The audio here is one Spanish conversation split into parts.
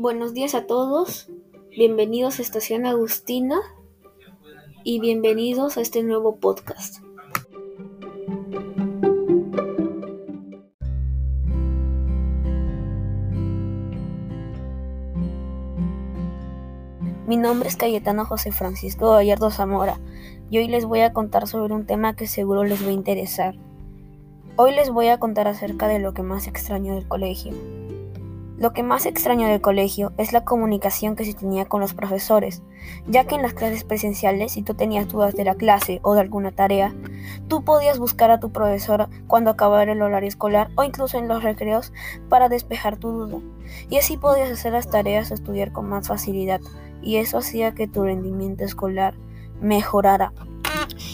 Buenos días a todos, bienvenidos a Estación Agustina y bienvenidos a este nuevo podcast. Mi nombre es Cayetano José Francisco Gallardo Zamora y hoy les voy a contar sobre un tema que seguro les va a interesar. Hoy les voy a contar acerca de lo que más extraño del colegio. Lo que más extraño del colegio es la comunicación que se tenía con los profesores, ya que en las clases presenciales, si tú tenías dudas de la clase o de alguna tarea, tú podías buscar a tu profesor cuando acabara el horario escolar o incluso en los recreos para despejar tu duda. Y así podías hacer las tareas o estudiar con más facilidad, y eso hacía que tu rendimiento escolar mejorara,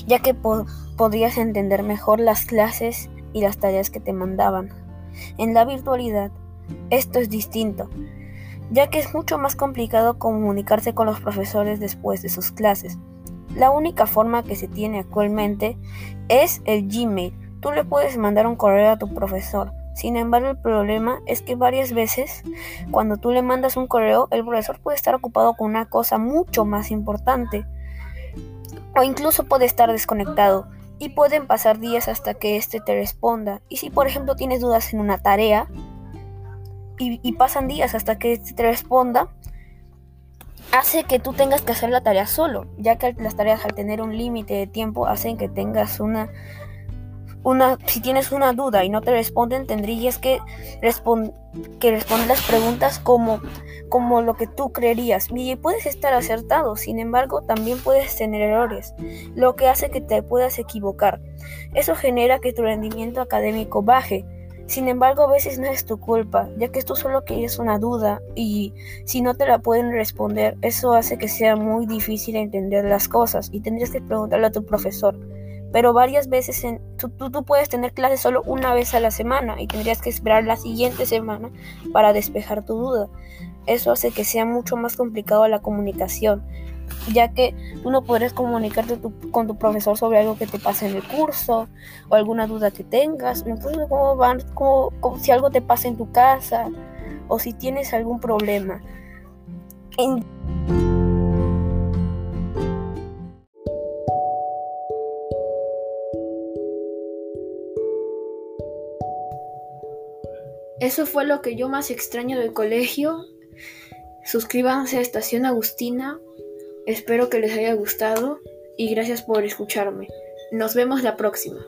ya que podías entender mejor las clases y las tareas que te mandaban. En la virtualidad, esto es distinto, ya que es mucho más complicado comunicarse con los profesores después de sus clases. La única forma que se tiene actualmente es el Gmail. Tú le puedes mandar un correo a tu profesor. Sin embargo, el problema es que varias veces cuando tú le mandas un correo, el profesor puede estar ocupado con una cosa mucho más importante. O incluso puede estar desconectado. Y pueden pasar días hasta que éste te responda. Y si por ejemplo tienes dudas en una tarea, y, pasan días hasta que te responda, hace que tú tengas que hacer la tarea solo, ya que las tareas al tener un límite de tiempo hacen que tengas una, una, si tienes una duda y no te responden, tendrías que, que responder las preguntas como, como lo que tú creerías. Y puedes estar acertado, sin embargo, también puedes tener errores, lo que hace que te puedas equivocar. Eso genera que tu rendimiento académico baje sin embargo, a veces no es tu culpa, ya que tú solo quieres una duda y si no te la pueden responder, eso hace que sea muy difícil entender las cosas y tendrías que preguntarle a tu profesor. Pero varias veces en, tú, tú, puedes tener clases solo una vez a la semana y tendrías que esperar la siguiente semana para despejar tu duda. Eso hace que sea mucho más complicado la comunicación ya que tú no podrías comunicarte con tu profesor sobre algo que te pasa en el curso o alguna duda que tengas, incluso cómo van, si algo te pasa en tu casa o si tienes algún problema. Eso fue lo que yo más extraño del colegio. Suscríbanse a Estación Agustina Espero que les haya gustado y gracias por escucharme. Nos vemos la próxima.